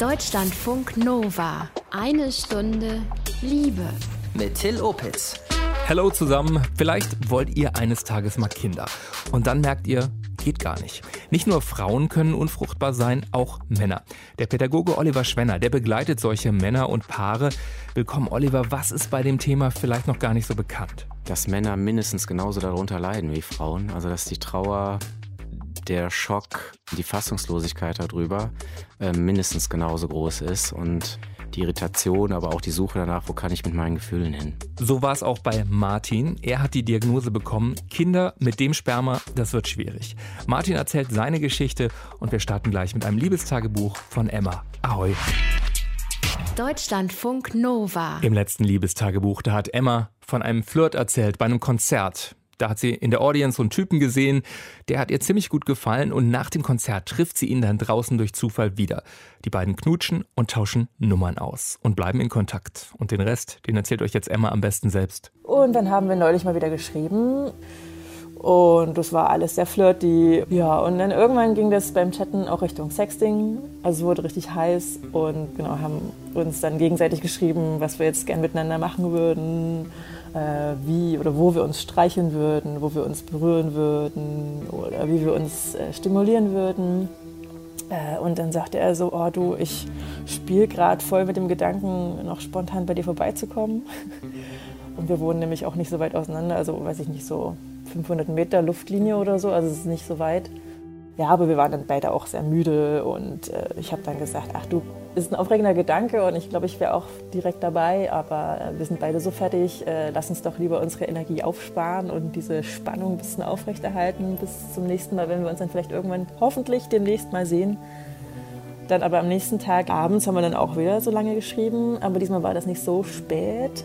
Deutschlandfunk Nova. Eine Stunde Liebe. Mit Till Opitz. Hallo zusammen. Vielleicht wollt ihr eines Tages mal Kinder. Und dann merkt ihr, geht gar nicht. Nicht nur Frauen können unfruchtbar sein, auch Männer. Der Pädagoge Oliver Schwenner, der begleitet solche Männer und Paare. Willkommen, Oliver. Was ist bei dem Thema vielleicht noch gar nicht so bekannt? Dass Männer mindestens genauso darunter leiden wie Frauen. Also, dass die Trauer der Schock, die Fassungslosigkeit darüber äh, mindestens genauso groß ist und die Irritation, aber auch die Suche danach, wo kann ich mit meinen Gefühlen hin. So war es auch bei Martin. Er hat die Diagnose bekommen, Kinder mit dem Sperma, das wird schwierig. Martin erzählt seine Geschichte und wir starten gleich mit einem Liebestagebuch von Emma. Ahoi. Deutschlandfunk Nova. Im letzten Liebestagebuch, da hat Emma von einem Flirt erzählt bei einem Konzert. Da hat sie in der Audience so einen Typen gesehen, der hat ihr ziemlich gut gefallen und nach dem Konzert trifft sie ihn dann draußen durch Zufall wieder. Die beiden knutschen und tauschen Nummern aus und bleiben in Kontakt. Und den Rest, den erzählt euch jetzt Emma am besten selbst. Und dann haben wir neulich mal wieder geschrieben. Und das war alles sehr flirty. Ja, und dann irgendwann ging das beim Chatten auch Richtung Sexting. Also es wurde richtig heiß und genau, haben uns dann gegenseitig geschrieben, was wir jetzt gern miteinander machen würden wie oder wo wir uns streicheln würden, wo wir uns berühren würden oder wie wir uns äh, stimulieren würden. Äh, und dann sagte er so, oh du, ich spiele gerade voll mit dem Gedanken, noch spontan bei dir vorbeizukommen. Und wir wohnen nämlich auch nicht so weit auseinander, also weiß ich nicht, so 500 Meter Luftlinie oder so, also es ist nicht so weit. Ja, aber wir waren dann beide auch sehr müde und äh, ich habe dann gesagt, ach du, ist ein aufregender Gedanke und ich glaube, ich wäre auch direkt dabei, aber äh, wir sind beide so fertig, äh, lass uns doch lieber unsere Energie aufsparen und diese Spannung ein bisschen aufrechterhalten bis zum nächsten Mal, wenn wir uns dann vielleicht irgendwann hoffentlich demnächst mal sehen. Dann aber am nächsten Tag abends haben wir dann auch wieder so lange geschrieben, aber diesmal war das nicht so spät,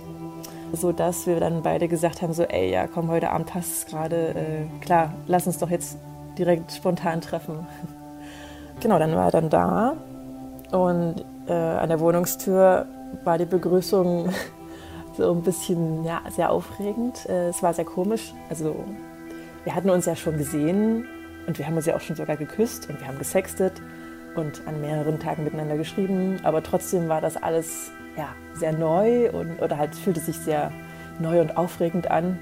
so dass wir dann beide gesagt haben so, ey, ja, komm, heute Abend passt es gerade, äh, klar, lass uns doch jetzt direkt spontan treffen. Genau, dann war er dann da und äh, an der Wohnungstür war die Begrüßung so ein bisschen, ja, sehr aufregend. Äh, es war sehr komisch. Also wir hatten uns ja schon gesehen und wir haben uns ja auch schon sogar geküsst und wir haben gesextet und an mehreren Tagen miteinander geschrieben. Aber trotzdem war das alles ja, sehr neu und oder halt fühlte sich sehr neu und aufregend an.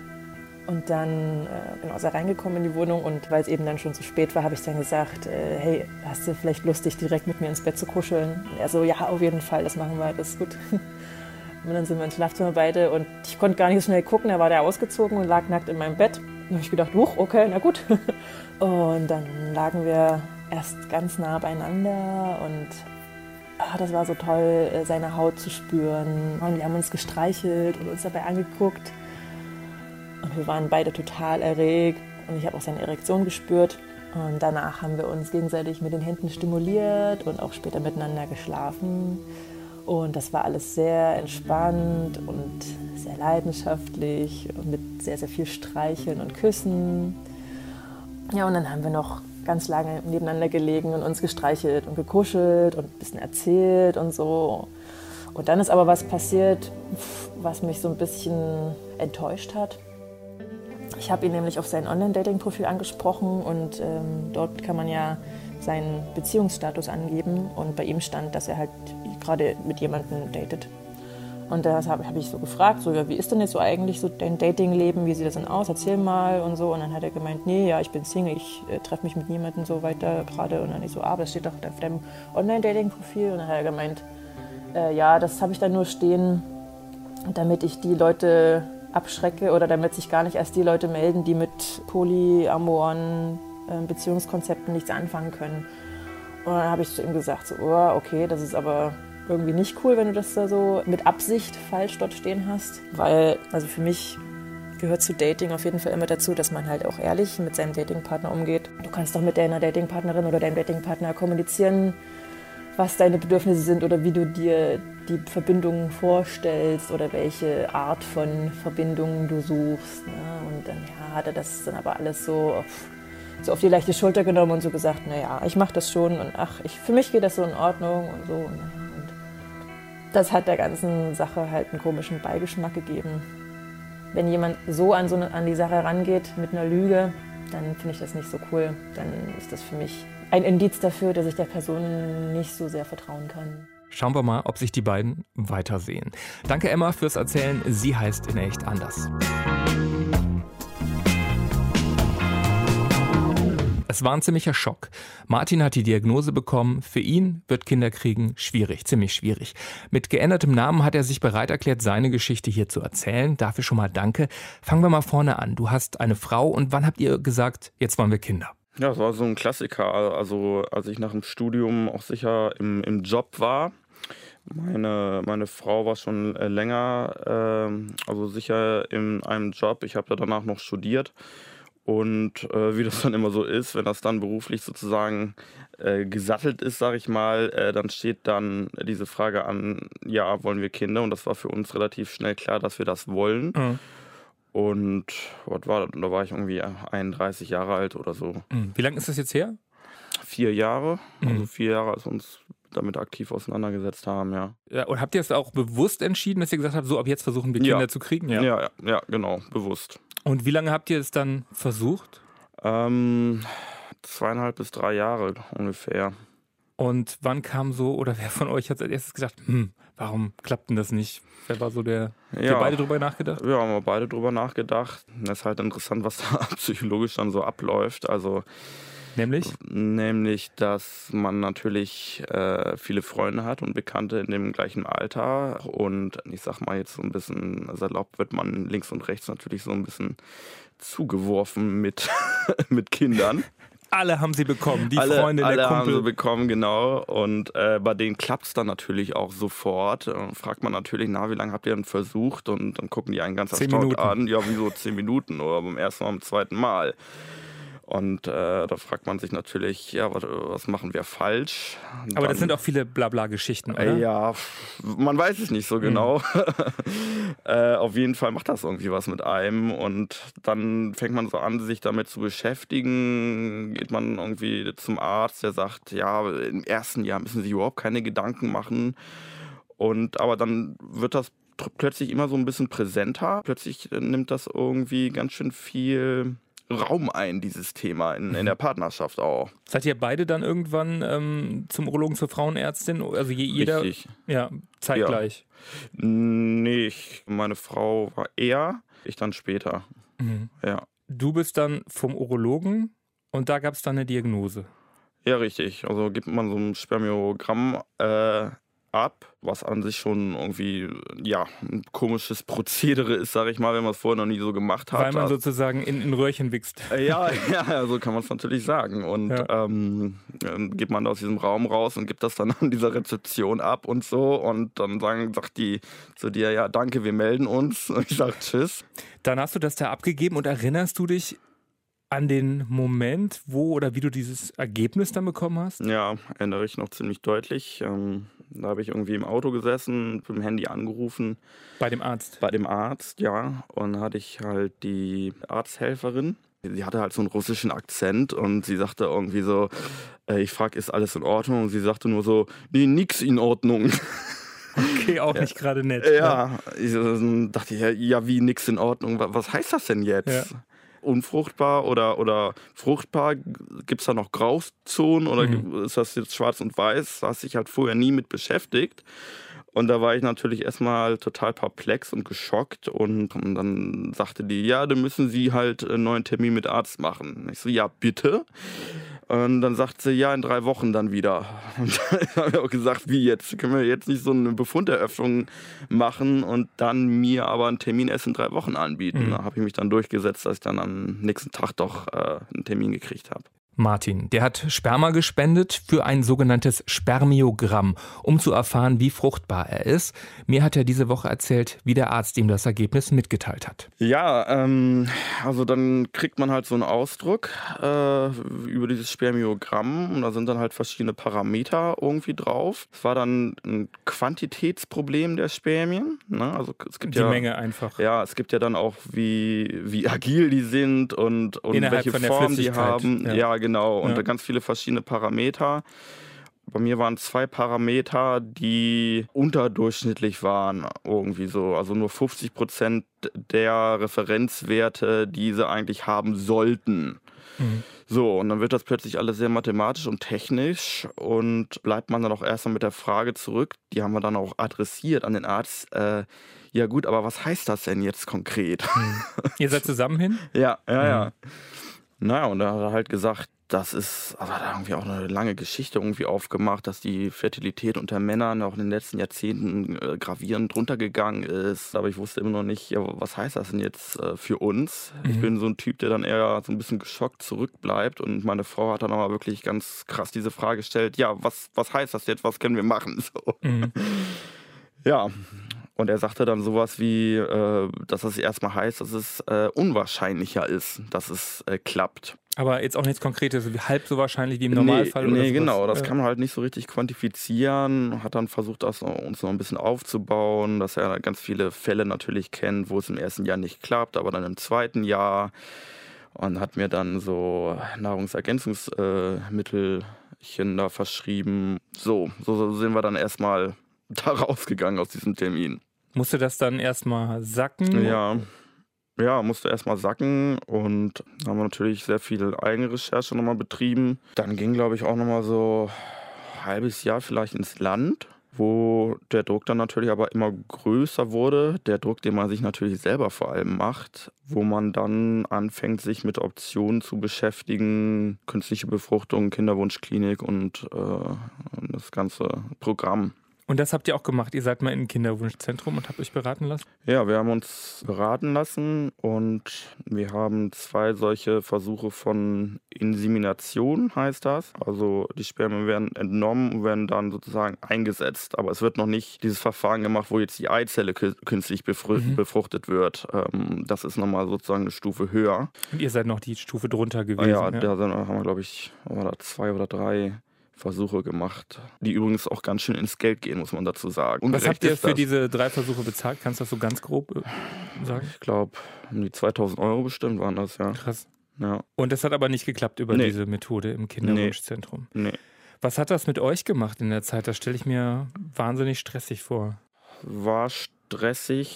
Und dann äh, genau, ist er reingekommen in die Wohnung und weil es eben dann schon zu spät war, habe ich dann gesagt, äh, hey, hast du vielleicht Lust, dich direkt mit mir ins Bett zu kuscheln? Und er so, ja, auf jeden Fall, das machen wir, das ist gut. Und dann sind wir ins Schlafzimmer beide und ich konnte gar nicht so schnell gucken, da war der ausgezogen und lag nackt in meinem Bett. Da habe ich gedacht, huch, okay, na gut. Und dann lagen wir erst ganz nah beieinander und ach, das war so toll, äh, seine Haut zu spüren. Und wir haben uns gestreichelt und uns dabei angeguckt. Und wir waren beide total erregt und ich habe auch seine Erektion gespürt. Und danach haben wir uns gegenseitig mit den Händen stimuliert und auch später miteinander geschlafen. Und das war alles sehr entspannt und sehr leidenschaftlich und mit sehr, sehr viel Streicheln und Küssen. Ja, und dann haben wir noch ganz lange nebeneinander gelegen und uns gestreichelt und gekuschelt und ein bisschen erzählt und so. Und dann ist aber was passiert, was mich so ein bisschen enttäuscht hat. Ich habe ihn nämlich auf sein Online-Dating-Profil angesprochen und ähm, dort kann man ja seinen Beziehungsstatus angeben und bei ihm stand, dass er halt gerade mit jemandem datet. Und da habe hab ich so gefragt, so, ja, wie ist denn jetzt so eigentlich so dein Datingleben, wie sieht das denn aus, erzähl mal und so. Und dann hat er gemeint, nee, ja, ich bin Single, ich äh, treffe mich mit niemandem so weiter gerade. Und dann ich so, ah, aber das steht doch auf deinem Online-Dating-Profil. Und dann hat er gemeint, äh, ja, das habe ich dann nur stehen, damit ich die Leute abschrecke oder damit sich gar nicht erst die Leute melden, die mit polyamoren äh, Beziehungskonzepten nichts anfangen können. Und dann habe ich zu ihm gesagt, so, oh, okay, das ist aber irgendwie nicht cool, wenn du das da so mit Absicht falsch dort stehen hast. Weil, also für mich gehört zu Dating auf jeden Fall immer dazu, dass man halt auch ehrlich mit seinem Datingpartner umgeht. Du kannst doch mit deiner Datingpartnerin oder deinem Datingpartner kommunizieren, was deine Bedürfnisse sind oder wie du dir die Verbindungen vorstellst oder welche Art von Verbindungen du suchst. Ne? Und dann ja, hat er das dann aber alles so auf, so auf die leichte Schulter genommen und so gesagt, naja, ich mache das schon und ach, ich, für mich geht das so in Ordnung und so. Und, und das hat der ganzen Sache halt einen komischen Beigeschmack gegeben. Wenn jemand so an, so an die Sache rangeht mit einer Lüge, dann finde ich das nicht so cool. Dann ist das für mich ein Indiz dafür, dass ich der Person nicht so sehr vertrauen kann. Schauen wir mal, ob sich die beiden weitersehen. Danke Emma fürs Erzählen. Sie heißt in echt anders. Es war ein ziemlicher Schock. Martin hat die Diagnose bekommen. Für ihn wird Kinderkriegen schwierig, ziemlich schwierig. Mit geändertem Namen hat er sich bereit erklärt, seine Geschichte hier zu erzählen. Dafür schon mal danke. Fangen wir mal vorne an. Du hast eine Frau und wann habt ihr gesagt, jetzt wollen wir Kinder? Ja, es war so ein Klassiker. Also als ich nach dem Studium auch sicher im, im Job war. Meine, meine Frau war schon äh, länger, äh, also sicher in einem Job. Ich habe ja danach noch studiert. Und äh, wie das dann immer so ist, wenn das dann beruflich sozusagen äh, gesattelt ist, sage ich mal, äh, dann steht dann diese Frage an, ja, wollen wir Kinder? Und das war für uns relativ schnell klar, dass wir das wollen. Mhm. Und was war, da war ich irgendwie 31 Jahre alt oder so. Mhm. Wie lange ist das jetzt her? Vier Jahre. Also vier Jahre, als wir uns damit aktiv auseinandergesetzt haben, ja. ja. Und habt ihr es auch bewusst entschieden, dass ihr gesagt habt, so ab jetzt versuchen wir Kinder ja. zu kriegen? Ja. ja, ja, genau, bewusst. Und wie lange habt ihr es dann versucht? Ähm, zweieinhalb bis drei Jahre ungefähr. Und wann kam so, oder wer von euch hat als erstes gedacht, hm, warum klappt denn das nicht? Wer war so der, ja, ihr beide drüber nachgedacht? Ja, haben wir beide drüber nachgedacht. Das ist halt interessant, was da psychologisch dann so abläuft. Also Nämlich? Nämlich, dass man natürlich äh, viele Freunde hat und Bekannte in dem gleichen Alter. Und ich sag mal jetzt so ein bisschen salopp wird man links und rechts natürlich so ein bisschen zugeworfen mit, mit Kindern. Alle haben sie bekommen, die alle, Freunde alle der Kumpel. haben sie bekommen, genau. Und äh, bei denen klappt es dann natürlich auch sofort. Und fragt man natürlich, na, wie lange habt ihr denn versucht? Und dann gucken die einen ganz erstaunt an. Ja, wieso zehn Minuten oder beim ersten Mal, beim zweiten Mal. Und äh, da fragt man sich natürlich, ja, was, was machen wir falsch? Und Aber dann, das sind auch viele Blabla-Geschichten, oder? Äh, ja, man weiß es nicht so genau. Mhm. äh, auf jeden Fall macht das irgendwie was mit einem. Und dann fängt man so an, sich damit zu beschäftigen. Geht man irgendwie zum Arzt, der sagt, ja, im ersten Jahr müssen Sie überhaupt keine Gedanken machen. Und aber dann wird das plötzlich immer so ein bisschen präsenter. Plötzlich nimmt das irgendwie ganz schön viel Raum ein, dieses Thema in, in der mhm. Partnerschaft auch. Seid ihr beide dann irgendwann ähm, zum Urologen, zur Frauenärztin? Also jeder? Richtig. Ja, zeitgleich. Ja. Nee, ich, meine Frau war eher, ich dann später. Mhm. Ja. Du bist dann vom Urologen und da gab es dann eine Diagnose. Ja, richtig. Also gibt man so ein Spermiogramm äh, ab, was an sich schon irgendwie ja ein komisches Prozedere ist, sage ich mal, wenn man es vorher noch nie so gemacht hat. Weil man sozusagen in, in Röhrchen wächst. Ja, ja, so kann man es natürlich sagen. Und ja. ähm, dann geht man aus diesem Raum raus und gibt das dann an dieser Rezeption ab und so. Und dann sagen, sagt die zu dir, ja, danke, wir melden uns. Und ich sage Tschüss. Dann hast du das da abgegeben und erinnerst du dich an den Moment, wo oder wie du dieses Ergebnis dann bekommen hast? Ja, erinnere ich noch ziemlich deutlich. Ähm, da habe ich irgendwie im Auto gesessen, mit dem Handy angerufen. Bei dem Arzt? Bei dem Arzt, ja. Und hatte ich halt die Arzthelferin. Sie hatte halt so einen russischen Akzent und sie sagte irgendwie so, äh, ich frage, ist alles in Ordnung? Und sie sagte nur so, nee, nix in Ordnung. Okay, auch ja. nicht gerade nett. Ja, ne? ich dachte ich, ja, wie nix in Ordnung? Was heißt das denn jetzt? Ja unfruchtbar oder, oder fruchtbar? Gibt es da noch Grauzonen oder mhm. ist das jetzt schwarz und weiß? Da hast dich halt vorher nie mit beschäftigt. Und da war ich natürlich erstmal total perplex und geschockt. Und, und, dann sagte die, ja, dann müssen Sie halt einen neuen Termin mit Arzt machen. Ich so, ja, bitte. Und dann sagt sie, ja, in drei Wochen dann wieder. Und dann habe ich auch gesagt, wie jetzt? Können wir jetzt nicht so eine Befunderöffnung machen und dann mir aber einen Termin erst in drei Wochen anbieten? Mhm. Da habe ich mich dann durchgesetzt, dass ich dann am nächsten Tag doch äh, einen Termin gekriegt habe. Martin. Der hat Sperma gespendet für ein sogenanntes Spermiogramm, um zu erfahren, wie fruchtbar er ist. Mir hat er diese Woche erzählt, wie der Arzt ihm das Ergebnis mitgeteilt hat. Ja, ähm, also dann kriegt man halt so einen Ausdruck äh, über dieses Spermiogramm und da sind dann halt verschiedene Parameter irgendwie drauf. Es war dann ein Quantitätsproblem der Spermien. Ne? Also es gibt die ja, Menge einfach. Ja, es gibt ja dann auch, wie, wie agil die sind und, und welche Form die haben. Ja, ja genau genau. Und ja. ganz viele verschiedene Parameter. Bei mir waren zwei Parameter, die unterdurchschnittlich waren, irgendwie so. Also nur 50 Prozent der Referenzwerte, die sie eigentlich haben sollten. Mhm. So, und dann wird das plötzlich alles sehr mathematisch und technisch und bleibt man dann auch erstmal mit der Frage zurück, die haben wir dann auch adressiert an den Arzt, äh, ja gut, aber was heißt das denn jetzt konkret? Mhm. Ihr seid zusammen hin? ja, ja, ja. Mhm. Naja, und da hat er halt gesagt, das ist, also hat irgendwie auch eine lange Geschichte irgendwie aufgemacht, dass die Fertilität unter Männern auch in den letzten Jahrzehnten äh, gravierend runtergegangen ist. Aber ich wusste immer noch nicht, ja, was heißt das denn jetzt äh, für uns? Mhm. Ich bin so ein Typ, der dann eher so ein bisschen geschockt zurückbleibt. Und meine Frau hat dann aber wirklich ganz krass diese Frage gestellt, ja, was, was heißt das jetzt? Was können wir machen? So. Mhm. Ja, und er sagte dann sowas wie, äh, dass das erstmal heißt, dass es äh, unwahrscheinlicher ist, dass es äh, klappt. Aber jetzt auch nichts Konkretes, halb so wahrscheinlich wie im Normalfall? Nee, nee genau, das kann man halt nicht so richtig quantifizieren. Hat dann versucht, das uns noch ein bisschen aufzubauen, dass er ganz viele Fälle natürlich kennt, wo es im ersten Jahr nicht klappt, aber dann im zweiten Jahr. Und hat mir dann so Nahrungsergänzungsmittelchen da verschrieben. So, so sind wir dann erstmal da rausgegangen aus diesem Termin. Musste das dann erstmal sacken? Ja. Ja, musste erstmal sacken und haben wir natürlich sehr viel eigene Recherche nochmal betrieben. Dann ging, glaube ich, auch nochmal so ein halbes Jahr vielleicht ins Land, wo der Druck dann natürlich aber immer größer wurde. Der Druck, den man sich natürlich selber vor allem macht, wo man dann anfängt, sich mit Optionen zu beschäftigen, künstliche Befruchtung, Kinderwunschklinik und äh, das ganze Programm. Und das habt ihr auch gemacht. Ihr seid mal im Kinderwunschzentrum und habt euch beraten lassen? Ja, wir haben uns beraten lassen und wir haben zwei solche Versuche von Insemination, heißt das. Also die Spermien werden entnommen und werden dann sozusagen eingesetzt. Aber es wird noch nicht dieses Verfahren gemacht, wo jetzt die Eizelle künstlich mhm. befruchtet wird. Ähm, das ist nochmal sozusagen eine Stufe höher. Und ihr seid noch die Stufe drunter gewesen? Ja, ja. da haben wir, glaube ich, zwei oder drei Versuche gemacht, die übrigens auch ganz schön ins Geld gehen, muss man dazu sagen. Und was habt ihr für diese drei Versuche bezahlt? Kannst du das so ganz grob äh, sagen? Ich glaube, um die 2000 Euro bestimmt waren das, ja. Krass. Ja. Und das hat aber nicht geklappt über nee. diese Methode im Kinderwunschzentrum. Nee. Was hat das mit euch gemacht in der Zeit? Das stelle ich mir wahnsinnig stressig vor. War stressig.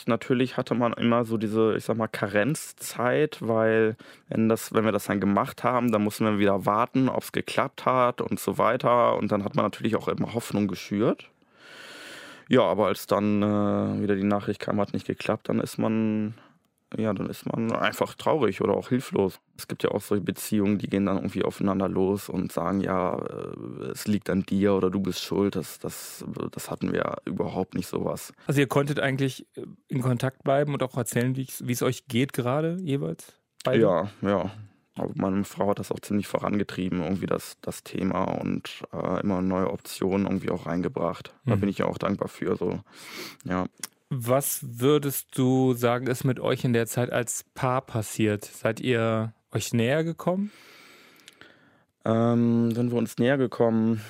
Natürlich hatte man immer so diese, ich sag mal, Karenzzeit, weil wenn, das, wenn wir das dann gemacht haben, dann mussten wir wieder warten, ob es geklappt hat und so weiter. Und dann hat man natürlich auch immer Hoffnung geschürt. Ja, aber als dann äh, wieder die Nachricht kam, hat nicht geklappt, dann ist man ja, dann ist man einfach traurig oder auch hilflos. Es gibt ja auch solche Beziehungen, die gehen dann irgendwie aufeinander los und sagen, ja, äh, es liegt an dir oder du bist schuld. Das, das, das hatten wir überhaupt nicht sowas. Also ihr konntet eigentlich äh, in Kontakt bleiben und auch erzählen, wie es euch geht gerade jeweils? Beide? Ja, ja. Aber meine Frau hat das auch ziemlich vorangetrieben, irgendwie das, das Thema und äh, immer neue Optionen irgendwie auch reingebracht. Da mhm. bin ich ja auch dankbar für. So. Ja. Was würdest du sagen, ist mit euch in der Zeit als Paar passiert? Seid ihr euch näher gekommen? Ähm, sind wir uns näher gekommen?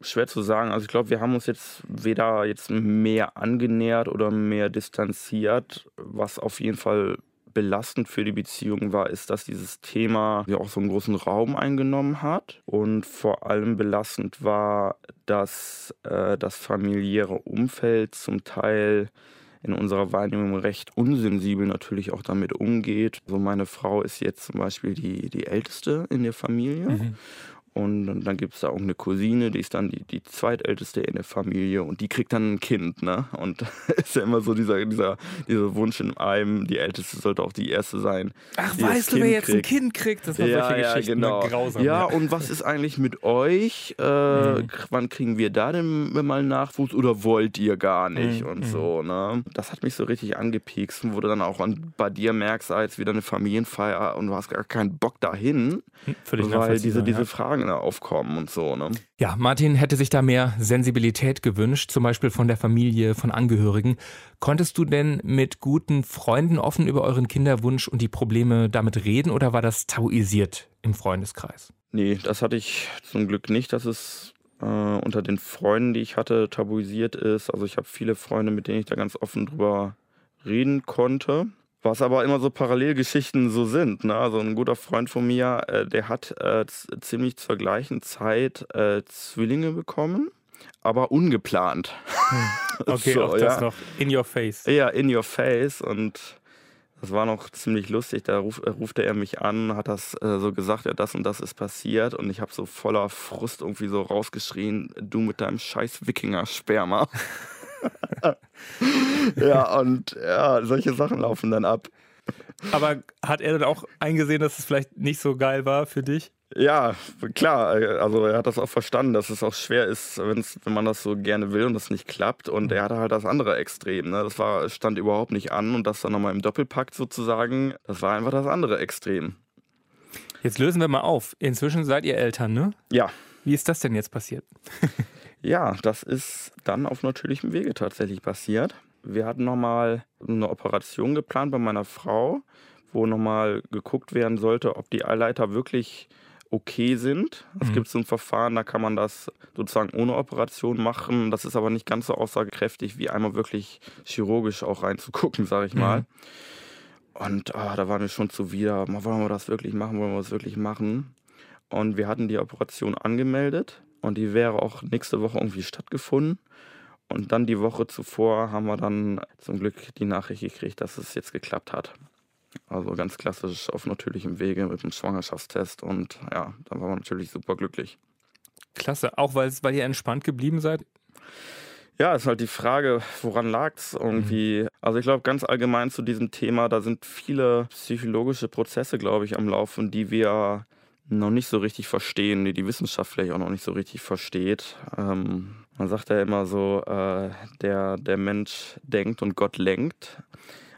Schwer zu sagen. Also ich glaube, wir haben uns jetzt weder jetzt mehr angenähert oder mehr distanziert, was auf jeden Fall belastend für die Beziehung war, ist, dass dieses Thema ja auch so einen großen Raum eingenommen hat. Und vor allem belastend war, dass äh, das familiäre Umfeld zum Teil in unserer Wahrnehmung recht unsensibel natürlich auch damit umgeht. So also meine Frau ist jetzt zum Beispiel die, die älteste in der Familie. Mhm. Und dann gibt es da auch eine Cousine, die ist dann die, die zweitälteste in der Familie und die kriegt dann ein Kind, ne? Und ist ja immer so dieser, dieser, dieser Wunsch in einem, die älteste sollte auch die erste sein. Ach, weißt du, wer jetzt kriegt. ein Kind kriegt? Das war ja, solche ja, Geschichten genau. grausam. Ja, und was ist eigentlich mit euch? Äh, mhm. Wann kriegen wir da denn mal Nachwuchs oder wollt ihr gar nicht? Mhm. Und mhm. so, ne? Das hat mich so richtig angepiekst, wo du dann auch an, bei dir merkst, als wieder eine Familienfeier und du hast gar keinen Bock dahin. Hm, weil diese, diese Fragen Dinge aufkommen und so. Ne? Ja, Martin hätte sich da mehr Sensibilität gewünscht, zum Beispiel von der Familie, von Angehörigen. Konntest du denn mit guten Freunden offen über euren Kinderwunsch und die Probleme damit reden oder war das tabuisiert im Freundeskreis? Nee, das hatte ich zum Glück nicht, dass es äh, unter den Freunden, die ich hatte, tabuisiert ist. Also ich habe viele Freunde, mit denen ich da ganz offen drüber reden konnte. Was aber immer so Parallelgeschichten so sind. Ne? Also ein guter Freund von mir, äh, der hat äh, ziemlich zur gleichen Zeit äh, Zwillinge bekommen, aber ungeplant. Hm. Okay, so, auch das noch in your face. Ja, in your face. Und Das war noch ziemlich lustig. Da ruf, äh, rufte er mich an, hat das äh, so gesagt, ja, das und das ist passiert. Und ich habe so voller Frust irgendwie so rausgeschrien, du mit deinem scheiß Wikinger-Sperma. ja, und ja, solche Sachen laufen dann ab. Aber hat er dann auch eingesehen, dass es vielleicht nicht so geil war für dich? Ja, klar. Also er hat das auch verstanden, dass es auch schwer ist, wenn's, wenn man das so gerne will und das nicht klappt. Und er hatte halt das andere Extrem. Ne? Das war, stand überhaupt nicht an und das dann nochmal im Doppelpakt sozusagen, das war einfach das andere Extrem. Jetzt lösen wir mal auf. Inzwischen seid ihr Eltern, ne? Ja. Wie ist das denn jetzt passiert? ja, das ist dann auf natürlichem Wege tatsächlich passiert. Wir hatten nochmal eine Operation geplant bei meiner Frau, wo nochmal geguckt werden sollte, ob die Eileiter wirklich okay sind. Es mhm. gibt so ein Verfahren, da kann man das sozusagen ohne Operation machen. Das ist aber nicht ganz so aussagekräftig, wie einmal wirklich chirurgisch auch reinzugucken, sage ich mal. Mhm. Und oh, da waren wir schon zuwider. Wollen wir das wirklich machen? Wollen wir das wirklich machen? Und wir hatten die Operation angemeldet und die wäre auch nächste Woche irgendwie stattgefunden. Und dann die Woche zuvor haben wir dann zum Glück die Nachricht gekriegt, dass es jetzt geklappt hat. Also ganz klassisch auf natürlichem Wege mit dem Schwangerschaftstest und ja, da waren wir natürlich super glücklich. Klasse, auch weil, weil ihr entspannt geblieben seid? Ja, ist halt die Frage, woran lag es irgendwie? Mhm. Also ich glaube ganz allgemein zu diesem Thema, da sind viele psychologische Prozesse, glaube ich, am Laufen, die wir noch nicht so richtig verstehen, die die Wissenschaft vielleicht auch noch nicht so richtig versteht. Ähm, man sagt ja immer so, äh, der, der Mensch denkt und Gott lenkt.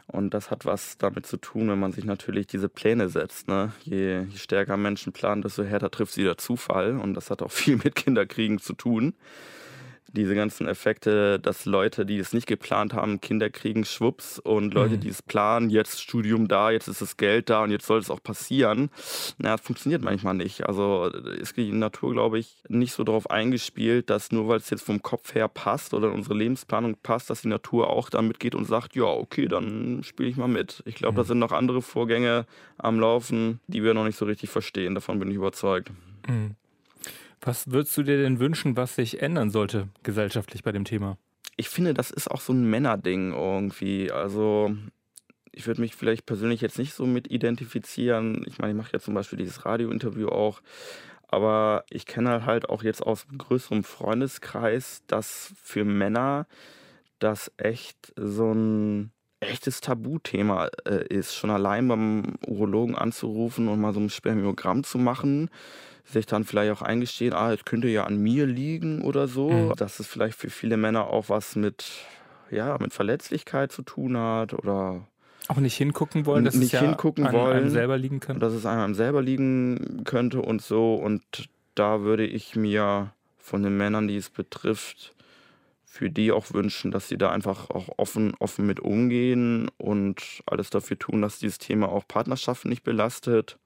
Und das hat was damit zu tun, wenn man sich natürlich diese Pläne setzt. Ne? Je, je stärker Menschen planen, desto härter trifft sie der Zufall. Und das hat auch viel mit Kinderkriegen zu tun diese ganzen Effekte, dass Leute, die es nicht geplant haben, Kinder kriegen, schwupps, und Leute, mhm. die es planen, jetzt Studium da, jetzt ist das Geld da und jetzt soll es auch passieren. Na, das funktioniert manchmal nicht. Also ist die Natur, glaube ich, nicht so darauf eingespielt, dass nur weil es jetzt vom Kopf her passt oder in unsere Lebensplanung passt, dass die Natur auch da mitgeht und sagt, ja, okay, dann spiele ich mal mit. Ich glaube, mhm. da sind noch andere Vorgänge am Laufen, die wir noch nicht so richtig verstehen. Davon bin ich überzeugt. Mhm. Was würdest du dir denn wünschen, was sich ändern sollte gesellschaftlich bei dem Thema? Ich finde, das ist auch so ein Männerding irgendwie. Also ich würde mich vielleicht persönlich jetzt nicht so mit identifizieren. Ich meine, ich mache ja zum Beispiel dieses Radiointerview auch. Aber ich kenne halt auch jetzt aus größerem Freundeskreis, dass für Männer das echt so ein echtes Tabuthema äh, ist. Schon allein beim Urologen anzurufen und mal so ein Spermiogramm zu machen sich dann vielleicht auch eingestehen, ah, es könnte ja an mir liegen oder so. Mhm. Dass es vielleicht für viele Männer auch was mit, ja, mit Verletzlichkeit zu tun hat oder auch nicht hingucken wollen, dass nicht es ja hingucken an wollen, einem selber liegen kann. Dass es einem selber liegen könnte und so. Und da würde ich mir von den Männern, die es betrifft, für die auch wünschen, dass sie da einfach auch offen, offen mit umgehen und alles dafür tun, dass dieses Thema auch Partnerschaften nicht belastet.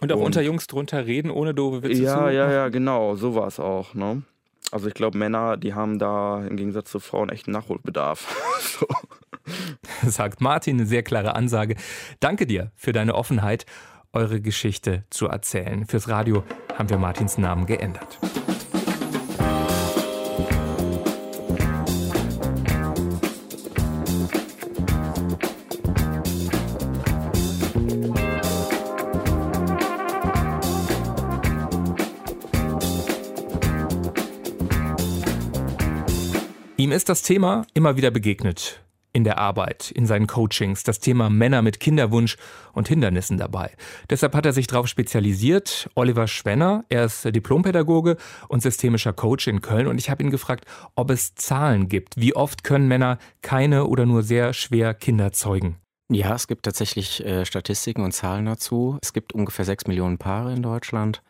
Und auch und, unter Jungs drunter reden, ohne doofe Witze ja, zu Ja, ja, ja, genau, so war es auch. Ne? Also ich glaube, Männer, die haben da im Gegensatz zu Frauen echt Nachholbedarf. so. Sagt Martin, eine sehr klare Ansage. Danke dir für deine Offenheit, eure Geschichte zu erzählen. Fürs Radio haben wir Martins Namen geändert. Ihm ist das Thema immer wieder begegnet. In der Arbeit, in seinen Coachings, das Thema Männer mit Kinderwunsch und Hindernissen dabei. Deshalb hat er sich darauf spezialisiert. Oliver Schwenner, er ist Diplompädagoge und systemischer Coach in Köln. Und ich habe ihn gefragt, ob es Zahlen gibt. Wie oft können Männer keine oder nur sehr schwer Kinder zeugen? Ja, es gibt tatsächlich äh, Statistiken und Zahlen dazu. Es gibt ungefähr sechs Millionen Paare in Deutschland.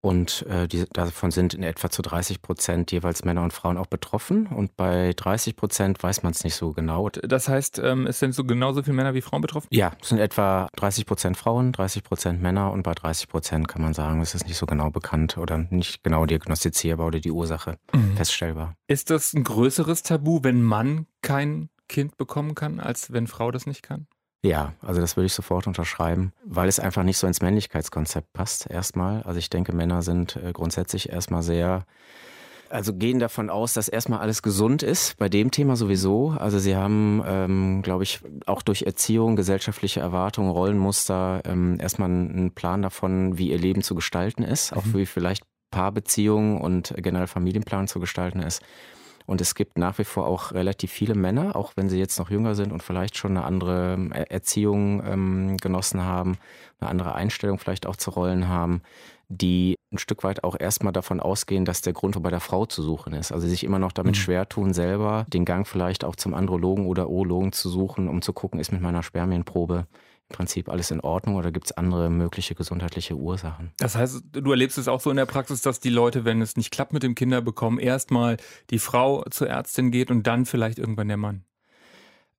Und äh, die, davon sind in etwa zu 30 Prozent jeweils Männer und Frauen auch betroffen. Und bei 30 Prozent weiß man es nicht so genau. Das heißt, ähm, es sind so genauso viele Männer wie Frauen betroffen? Ja, es sind etwa 30 Prozent Frauen, 30 Prozent Männer. Und bei 30 Prozent kann man sagen, es ist nicht so genau bekannt oder nicht genau diagnostizierbar oder die Ursache mhm. feststellbar. Ist das ein größeres Tabu, wenn Mann kein Kind bekommen kann, als wenn Frau das nicht kann? Ja, also das würde ich sofort unterschreiben, weil es einfach nicht so ins Männlichkeitskonzept passt erstmal. Also ich denke, Männer sind äh, grundsätzlich erstmal sehr Also gehen davon aus, dass erstmal alles gesund ist, bei dem Thema sowieso. Also sie haben, ähm, glaube ich, auch durch Erziehung, gesellschaftliche Erwartungen, Rollenmuster ähm, erstmal einen Plan davon, wie ihr Leben zu gestalten ist, auch mhm. wie vielleicht Paarbeziehungen und generell Familienplan zu gestalten ist. Und es gibt nach wie vor auch relativ viele Männer, auch wenn sie jetzt noch jünger sind und vielleicht schon eine andere ähm, Erziehung ähm, genossen haben, eine andere Einstellung vielleicht auch zu Rollen haben, die ein Stück weit auch erstmal davon ausgehen, dass der Grund bei der Frau zu suchen ist. Also sich immer noch damit mhm. schwer tun, selber den Gang vielleicht auch zum Andrologen oder Urologen zu suchen, um zu gucken, ist mit meiner Spermienprobe im Prinzip alles in Ordnung oder gibt es andere mögliche gesundheitliche Ursachen? Das heißt, du erlebst es auch so in der Praxis, dass die Leute, wenn es nicht klappt mit dem Kinderbekommen, erstmal die Frau zur Ärztin geht und dann vielleicht irgendwann der Mann?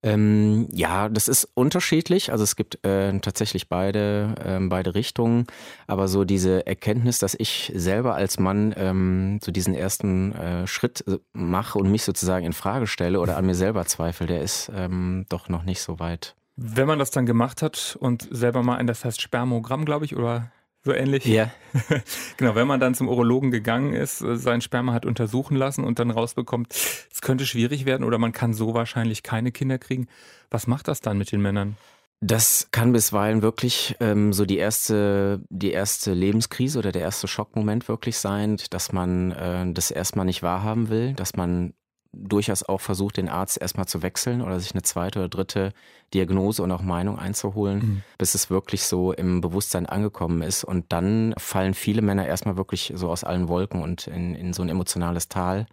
Ähm, ja, das ist unterschiedlich. Also es gibt äh, tatsächlich beide, äh, beide Richtungen. Aber so diese Erkenntnis, dass ich selber als Mann ähm, so diesen ersten äh, Schritt mache und mich sozusagen in Frage stelle oder an mir selber zweifle, der ist ähm, doch noch nicht so weit wenn man das dann gemacht hat und selber mal in das heißt Spermogramm, glaube ich, oder so ähnlich. Ja. genau, wenn man dann zum Urologen gegangen ist, äh, sein Sperma hat untersuchen lassen und dann rausbekommt, es könnte schwierig werden oder man kann so wahrscheinlich keine Kinder kriegen. Was macht das dann mit den Männern? Das kann bisweilen wirklich ähm, so die erste, die erste Lebenskrise oder der erste Schockmoment wirklich sein, dass man äh, das erstmal nicht wahrhaben will, dass man durchaus auch versucht, den Arzt erstmal zu wechseln oder sich eine zweite oder dritte Diagnose und auch Meinung einzuholen, mhm. bis es wirklich so im Bewusstsein angekommen ist. Und dann fallen viele Männer erstmal wirklich so aus allen Wolken und in, in so ein emotionales Tal.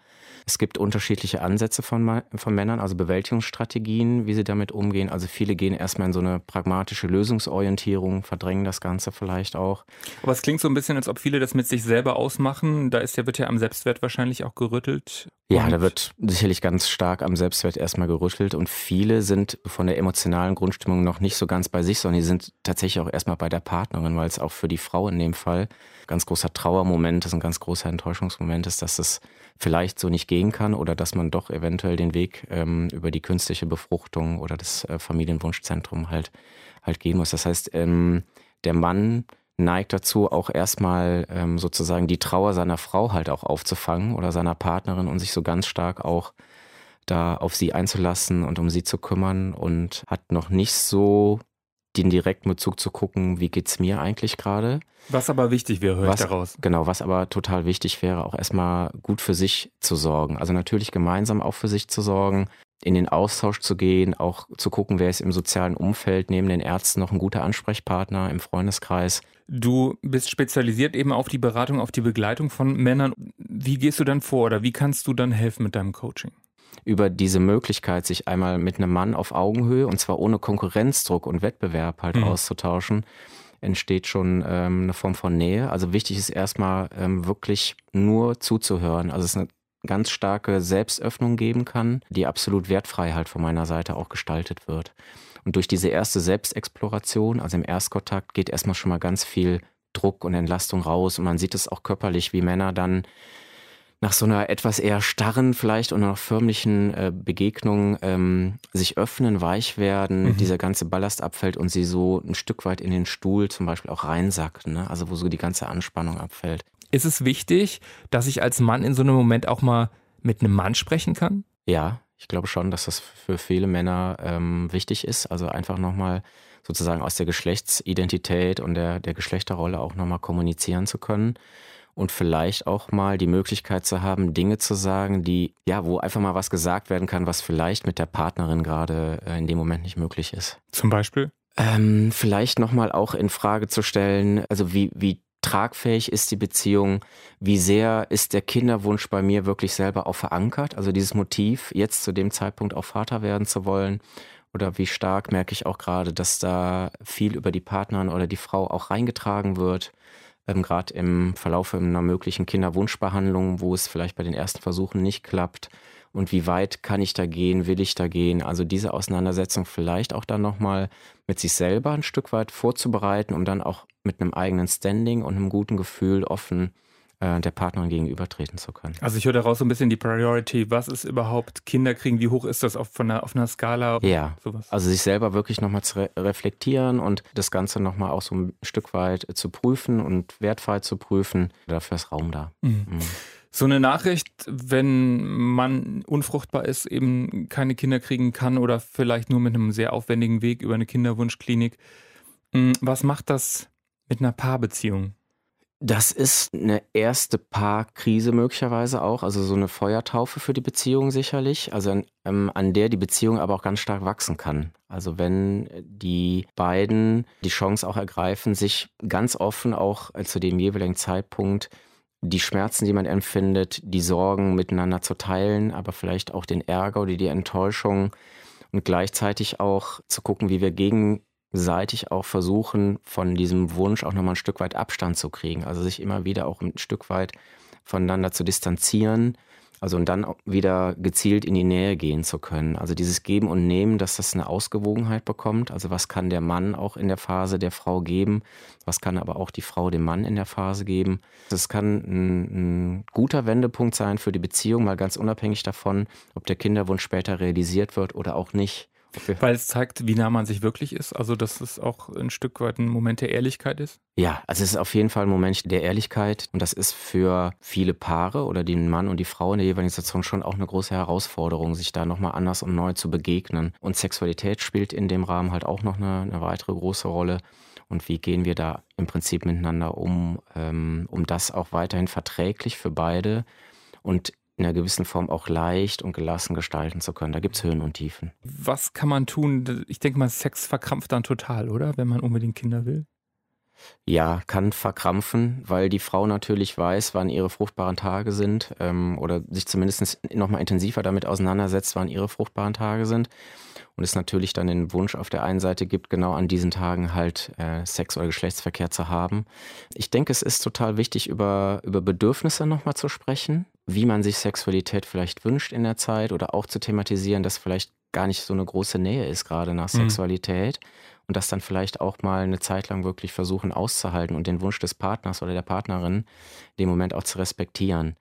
Es gibt unterschiedliche Ansätze von, von Männern, also Bewältigungsstrategien, wie sie damit umgehen. Also viele gehen erstmal in so eine pragmatische Lösungsorientierung, verdrängen das Ganze vielleicht auch. Aber es klingt so ein bisschen, als ob viele das mit sich selber ausmachen. Da ist ja, wird ja am Selbstwert wahrscheinlich auch gerüttelt. Ja, da wird sicherlich ganz stark am Selbstwert erstmal gerüttelt und viele sind von der emotionalen Grundstimmung noch nicht so ganz bei sich, sondern die sind tatsächlich auch erstmal bei der Partnerin, weil es auch für die Frau in dem Fall ganz großer Trauermoment ist, ein ganz großer Enttäuschungsmoment ist, dass es vielleicht so nicht gehen kann oder dass man doch eventuell den Weg ähm, über die künstliche Befruchtung oder das äh, Familienwunschzentrum halt halt gehen muss. Das heißt, ähm, der Mann neigt dazu, auch erstmal ähm, sozusagen die Trauer seiner Frau halt auch aufzufangen oder seiner Partnerin und sich so ganz stark auch da auf sie einzulassen und um sie zu kümmern und hat noch nicht so den direkten Bezug zu gucken, wie geht's mir eigentlich gerade. Was aber wichtig wäre, höre was, ich daraus. Genau, was aber total wichtig wäre, auch erstmal gut für sich zu sorgen. Also natürlich gemeinsam auch für sich zu sorgen, in den Austausch zu gehen, auch zu gucken, wer ist im sozialen Umfeld neben den Ärzten noch ein guter Ansprechpartner im Freundeskreis. Du bist spezialisiert eben auf die Beratung, auf die Begleitung von Männern. Wie gehst du dann vor oder wie kannst du dann helfen mit deinem Coaching? Über diese Möglichkeit, sich einmal mit einem Mann auf Augenhöhe und zwar ohne Konkurrenzdruck und Wettbewerb halt mhm. auszutauschen, entsteht schon ähm, eine Form von Nähe. Also wichtig ist erstmal ähm, wirklich nur zuzuhören. Also es ist eine ganz starke Selbstöffnung geben kann, die absolut wertfrei halt von meiner Seite auch gestaltet wird. Und durch diese erste Selbstexploration, also im Erstkontakt, geht erstmal schon mal ganz viel Druck und Entlastung raus. Und man sieht es auch körperlich, wie Männer dann nach so einer etwas eher starren vielleicht und noch förmlichen äh, Begegnung ähm, sich öffnen, weich werden, mhm. dieser ganze Ballast abfällt und sie so ein Stück weit in den Stuhl zum Beispiel auch reinsackt, ne? also wo so die ganze Anspannung abfällt. Ist es wichtig, dass ich als Mann in so einem Moment auch mal mit einem Mann sprechen kann? Ja, ich glaube schon, dass das für viele Männer ähm, wichtig ist. Also einfach nochmal sozusagen aus der Geschlechtsidentität und der, der Geschlechterrolle auch nochmal kommunizieren zu können und vielleicht auch mal die Möglichkeit zu haben, Dinge zu sagen, die, ja, wo einfach mal was gesagt werden kann, was vielleicht mit der Partnerin gerade äh, in dem Moment nicht möglich ist. Zum Beispiel? Ähm, vielleicht nochmal auch in Frage zu stellen, also wie, wie tragfähig ist die Beziehung, wie sehr ist der Kinderwunsch bei mir wirklich selber auch verankert, also dieses Motiv, jetzt zu dem Zeitpunkt auch Vater werden zu wollen, oder wie stark merke ich auch gerade, dass da viel über die Partnerin oder die Frau auch reingetragen wird ähm, gerade im Verlauf einer möglichen Kinderwunschbehandlung, wo es vielleicht bei den ersten Versuchen nicht klappt. Und wie weit kann ich da gehen, will ich da gehen? Also diese Auseinandersetzung vielleicht auch dann nochmal mit sich selber ein Stück weit vorzubereiten, um dann auch mit einem eigenen Standing und einem guten Gefühl offen äh, der Partnerin gegenübertreten zu können. Also ich höre daraus so ein bisschen die Priority. Was ist überhaupt Kinderkriegen? Wie hoch ist das auf, einer, auf einer Skala? Ja, sowas? also sich selber wirklich nochmal zu re reflektieren und das Ganze nochmal auch so ein Stück weit zu prüfen und wertfrei zu prüfen. Dafür ist Raum da. Mhm. Mhm. So eine Nachricht, wenn man unfruchtbar ist, eben keine Kinder kriegen kann oder vielleicht nur mit einem sehr aufwendigen Weg über eine Kinderwunschklinik. Hm, was macht das mit einer Paarbeziehung? Das ist eine erste Paarkrise möglicherweise auch, also so eine Feuertaufe für die Beziehung sicherlich, also an, ähm, an der die Beziehung aber auch ganz stark wachsen kann. Also wenn die beiden die Chance auch ergreifen, sich ganz offen auch äh, zu dem jeweiligen Zeitpunkt die Schmerzen, die man empfindet, die Sorgen miteinander zu teilen, aber vielleicht auch den Ärger oder die Enttäuschung und gleichzeitig auch zu gucken, wie wir gegen seitig auch versuchen, von diesem Wunsch auch nochmal ein Stück weit Abstand zu kriegen. Also sich immer wieder auch ein Stück weit voneinander zu distanzieren. Also und dann wieder gezielt in die Nähe gehen zu können. Also dieses Geben und Nehmen, dass das eine Ausgewogenheit bekommt. Also was kann der Mann auch in der Phase der Frau geben? Was kann aber auch die Frau dem Mann in der Phase geben? Das kann ein, ein guter Wendepunkt sein für die Beziehung, mal ganz unabhängig davon, ob der Kinderwunsch später realisiert wird oder auch nicht. Okay. Weil es zeigt, wie nah man sich wirklich ist. Also, dass es auch ein Stück weit ein Moment der Ehrlichkeit ist. Ja, also es ist auf jeden Fall ein Moment der Ehrlichkeit. Und das ist für viele Paare oder den Mann und die Frau in der jeweiligen Situation schon auch eine große Herausforderung, sich da nochmal anders und neu zu begegnen. Und Sexualität spielt in dem Rahmen halt auch noch eine, eine weitere große Rolle. Und wie gehen wir da im Prinzip miteinander um, ähm, um das auch weiterhin verträglich für beide und in einer gewissen Form auch leicht und gelassen gestalten zu können. Da gibt es Höhen und Tiefen. Was kann man tun? Ich denke mal, Sex verkrampft dann total, oder? Wenn man unbedingt Kinder will. Ja, kann verkrampfen, weil die Frau natürlich weiß, wann ihre fruchtbaren Tage sind ähm, oder sich zumindest nochmal intensiver damit auseinandersetzt, wann ihre fruchtbaren Tage sind. Und es natürlich dann den Wunsch auf der einen Seite gibt, genau an diesen Tagen halt äh, Sex oder Geschlechtsverkehr zu haben. Ich denke, es ist total wichtig, über, über Bedürfnisse nochmal zu sprechen wie man sich Sexualität vielleicht wünscht in der Zeit oder auch zu thematisieren, dass vielleicht gar nicht so eine große Nähe ist, gerade nach mhm. Sexualität. Und das dann vielleicht auch mal eine Zeit lang wirklich versuchen auszuhalten und den Wunsch des Partners oder der Partnerin in dem Moment auch zu respektieren.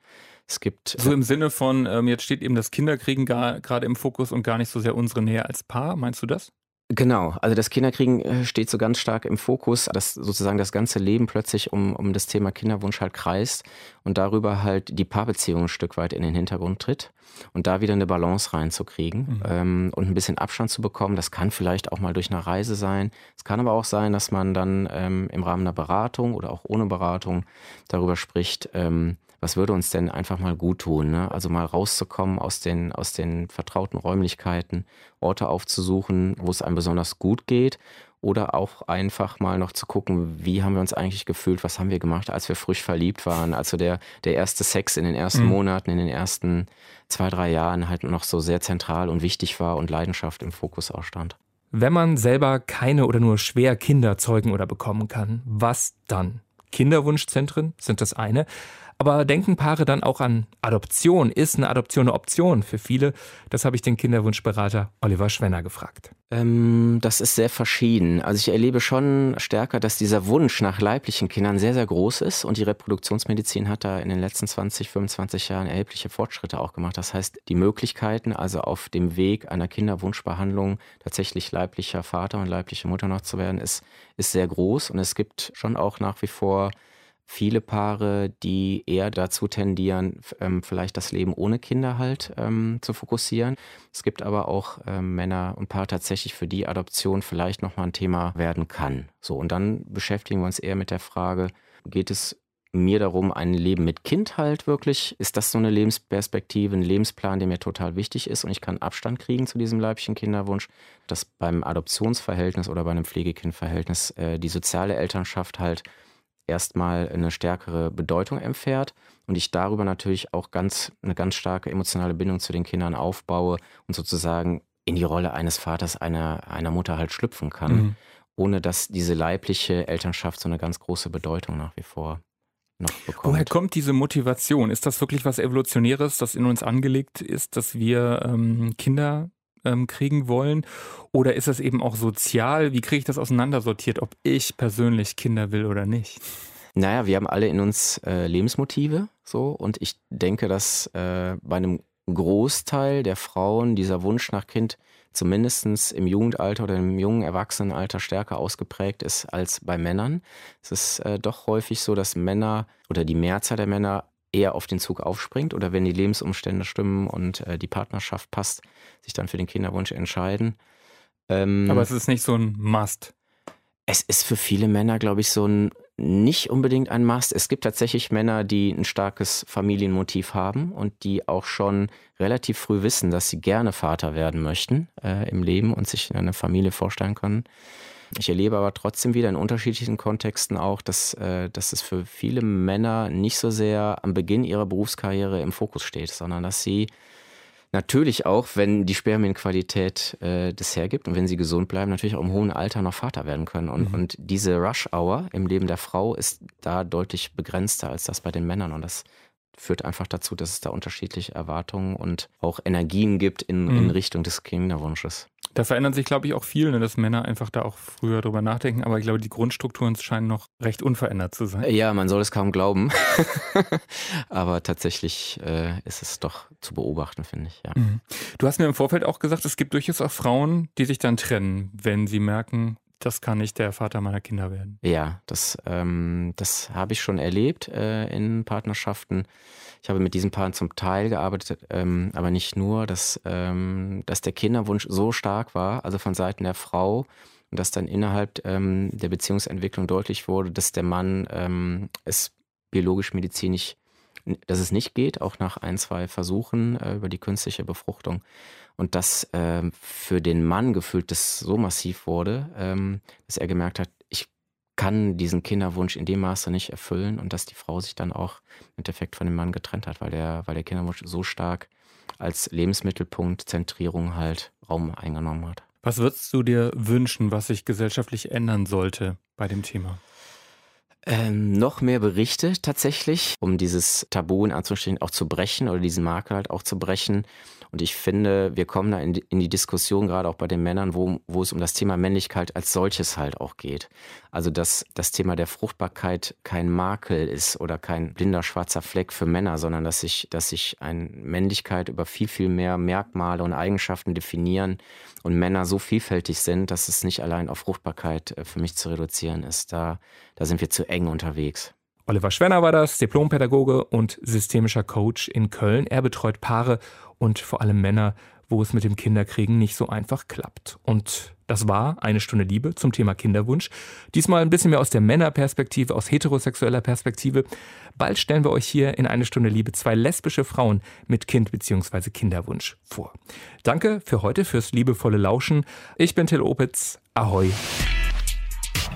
Es gibt. So im Sinne von, ähm, jetzt steht eben das Kinderkriegen gerade im Fokus und gar nicht so sehr unsere Nähe als Paar. Meinst du das? Genau, also das Kinderkriegen äh, steht so ganz stark im Fokus, dass sozusagen das ganze Leben plötzlich um, um das Thema Kinderwunsch halt kreist und darüber halt die Paarbeziehung ein Stück weit in den Hintergrund tritt und da wieder eine Balance reinzukriegen mhm. ähm, und ein bisschen Abstand zu bekommen. Das kann vielleicht auch mal durch eine Reise sein. Es kann aber auch sein, dass man dann ähm, im Rahmen einer Beratung oder auch ohne Beratung darüber spricht, ähm, was würde uns denn einfach mal gut tun? Ne? Also mal rauszukommen aus den, aus den vertrauten Räumlichkeiten, Orte aufzusuchen, wo es einem besonders gut geht. Oder auch einfach mal noch zu gucken, wie haben wir uns eigentlich gefühlt, was haben wir gemacht, als wir frisch verliebt waren. Also der, der erste Sex in den ersten mhm. Monaten, in den ersten zwei, drei Jahren halt noch so sehr zentral und wichtig war und Leidenschaft im Fokus auch stand. Wenn man selber keine oder nur schwer Kinder zeugen oder bekommen kann, was dann? Kinderwunschzentren sind das eine. Aber denken Paare dann auch an Adoption? Ist eine Adoption eine Option für viele? Das habe ich den Kinderwunschberater Oliver Schwenner gefragt. Ähm, das ist sehr verschieden. Also ich erlebe schon stärker, dass dieser Wunsch nach leiblichen Kindern sehr, sehr groß ist und die Reproduktionsmedizin hat da in den letzten 20, 25 Jahren erhebliche Fortschritte auch gemacht. Das heißt, die Möglichkeiten, also auf dem Weg einer Kinderwunschbehandlung tatsächlich leiblicher Vater und leibliche Mutter noch zu werden, ist, ist sehr groß und es gibt schon auch nach wie vor viele Paare, die eher dazu tendieren, ähm, vielleicht das Leben ohne Kinder halt ähm, zu fokussieren. Es gibt aber auch ähm, Männer und Paare tatsächlich, für die Adoption vielleicht nochmal ein Thema werden kann. So, und dann beschäftigen wir uns eher mit der Frage, geht es mir darum, ein Leben mit Kind halt wirklich, ist das so eine Lebensperspektive, ein Lebensplan, der mir total wichtig ist und ich kann Abstand kriegen zu diesem leiblichen Kinderwunsch, dass beim Adoptionsverhältnis oder bei einem Pflegekindverhältnis äh, die soziale Elternschaft halt erstmal eine stärkere Bedeutung empfährt und ich darüber natürlich auch ganz eine ganz starke emotionale Bindung zu den Kindern aufbaue und sozusagen in die Rolle eines Vaters, einer, einer Mutter halt schlüpfen kann, mhm. ohne dass diese leibliche Elternschaft so eine ganz große Bedeutung nach wie vor noch bekommt. Woher kommt diese Motivation? Ist das wirklich was Evolutionäres, das in uns angelegt ist, dass wir ähm, Kinder ähm, kriegen wollen? Oder ist das eben auch sozial? Wie kriege ich das auseinandersortiert, ob ich persönlich Kinder will oder nicht? Naja, wir haben alle in uns äh, Lebensmotive so und ich denke, dass äh, bei einem Großteil der Frauen dieser Wunsch nach Kind zumindest im Jugendalter oder im jungen Erwachsenenalter stärker ausgeprägt ist als bei Männern. Es ist äh, doch häufig so, dass Männer oder die Mehrzahl der Männer eher auf den Zug aufspringt oder wenn die Lebensumstände stimmen und äh, die Partnerschaft passt, sich dann für den Kinderwunsch entscheiden. Ähm, Aber es ist nicht so ein Must. Es ist für viele Männer, glaube ich, so ein nicht unbedingt ein Must. Es gibt tatsächlich Männer, die ein starkes Familienmotiv haben und die auch schon relativ früh wissen, dass sie gerne Vater werden möchten äh, im Leben und sich eine Familie vorstellen können. Ich erlebe aber trotzdem wieder in unterschiedlichen Kontexten auch, dass, äh, dass es für viele Männer nicht so sehr am Beginn ihrer Berufskarriere im Fokus steht, sondern dass sie natürlich auch, wenn die Spermienqualität äh, das hergibt und wenn sie gesund bleiben, natürlich auch im hohen Alter noch Vater werden können. Und, mhm. und diese Rush-Hour im Leben der Frau ist da deutlich begrenzter als das bei den Männern. Und das führt einfach dazu, dass es da unterschiedliche Erwartungen und auch Energien gibt in, mhm. in Richtung des Kinderwunsches. Da verändert sich, glaube ich, auch viel, ne, dass Männer einfach da auch früher drüber nachdenken. Aber ich glaube, die Grundstrukturen scheinen noch recht unverändert zu sein. Ja, man soll es kaum glauben. Aber tatsächlich äh, ist es doch zu beobachten, finde ich. Ja. Mhm. Du hast mir im Vorfeld auch gesagt, es gibt durchaus auch Frauen, die sich dann trennen, wenn sie merken, das kann nicht der Vater meiner Kinder werden. Ja, das, ähm, das habe ich schon erlebt äh, in Partnerschaften. Ich habe mit diesen Paaren zum Teil gearbeitet, ähm, aber nicht nur, dass, ähm, dass der Kinderwunsch so stark war, also von Seiten der Frau, und dass dann innerhalb ähm, der Beziehungsentwicklung deutlich wurde, dass der Mann ähm, es biologisch-medizinisch, dass es nicht geht, auch nach ein, zwei Versuchen äh, über die künstliche Befruchtung. Und dass äh, für den Mann gefühlt das so massiv wurde, ähm, dass er gemerkt hat, kann diesen Kinderwunsch in dem Maße nicht erfüllen und dass die Frau sich dann auch im Endeffekt von dem Mann getrennt hat, weil der, weil der Kinderwunsch so stark als Lebensmittelpunkt Zentrierung halt Raum eingenommen hat. Was würdest du dir wünschen, was sich gesellschaftlich ändern sollte bei dem Thema? Ähm, noch mehr Berichte tatsächlich, um dieses Tabu in Anführungsstrichen auch zu brechen oder diesen Marker halt auch zu brechen. Und ich finde, wir kommen da in die, in die Diskussion, gerade auch bei den Männern, wo, wo es um das Thema Männlichkeit als solches halt auch geht. Also, dass das Thema der Fruchtbarkeit kein Makel ist oder kein blinder schwarzer Fleck für Männer, sondern dass sich, dass sich eine Männlichkeit über viel, viel mehr Merkmale und Eigenschaften definieren und Männer so vielfältig sind, dass es nicht allein auf Fruchtbarkeit äh, für mich zu reduzieren ist. Da, da sind wir zu eng unterwegs. Oliver Schwenner war das, Diplompädagoge und systemischer Coach in Köln. Er betreut Paare und vor allem Männer, wo es mit dem Kinderkriegen nicht so einfach klappt. Und das war eine Stunde Liebe zum Thema Kinderwunsch. Diesmal ein bisschen mehr aus der Männerperspektive, aus heterosexueller Perspektive. Bald stellen wir euch hier in eine Stunde Liebe zwei lesbische Frauen mit Kind bzw. Kinderwunsch vor. Danke für heute, fürs liebevolle Lauschen. Ich bin Till Opitz. Ahoi.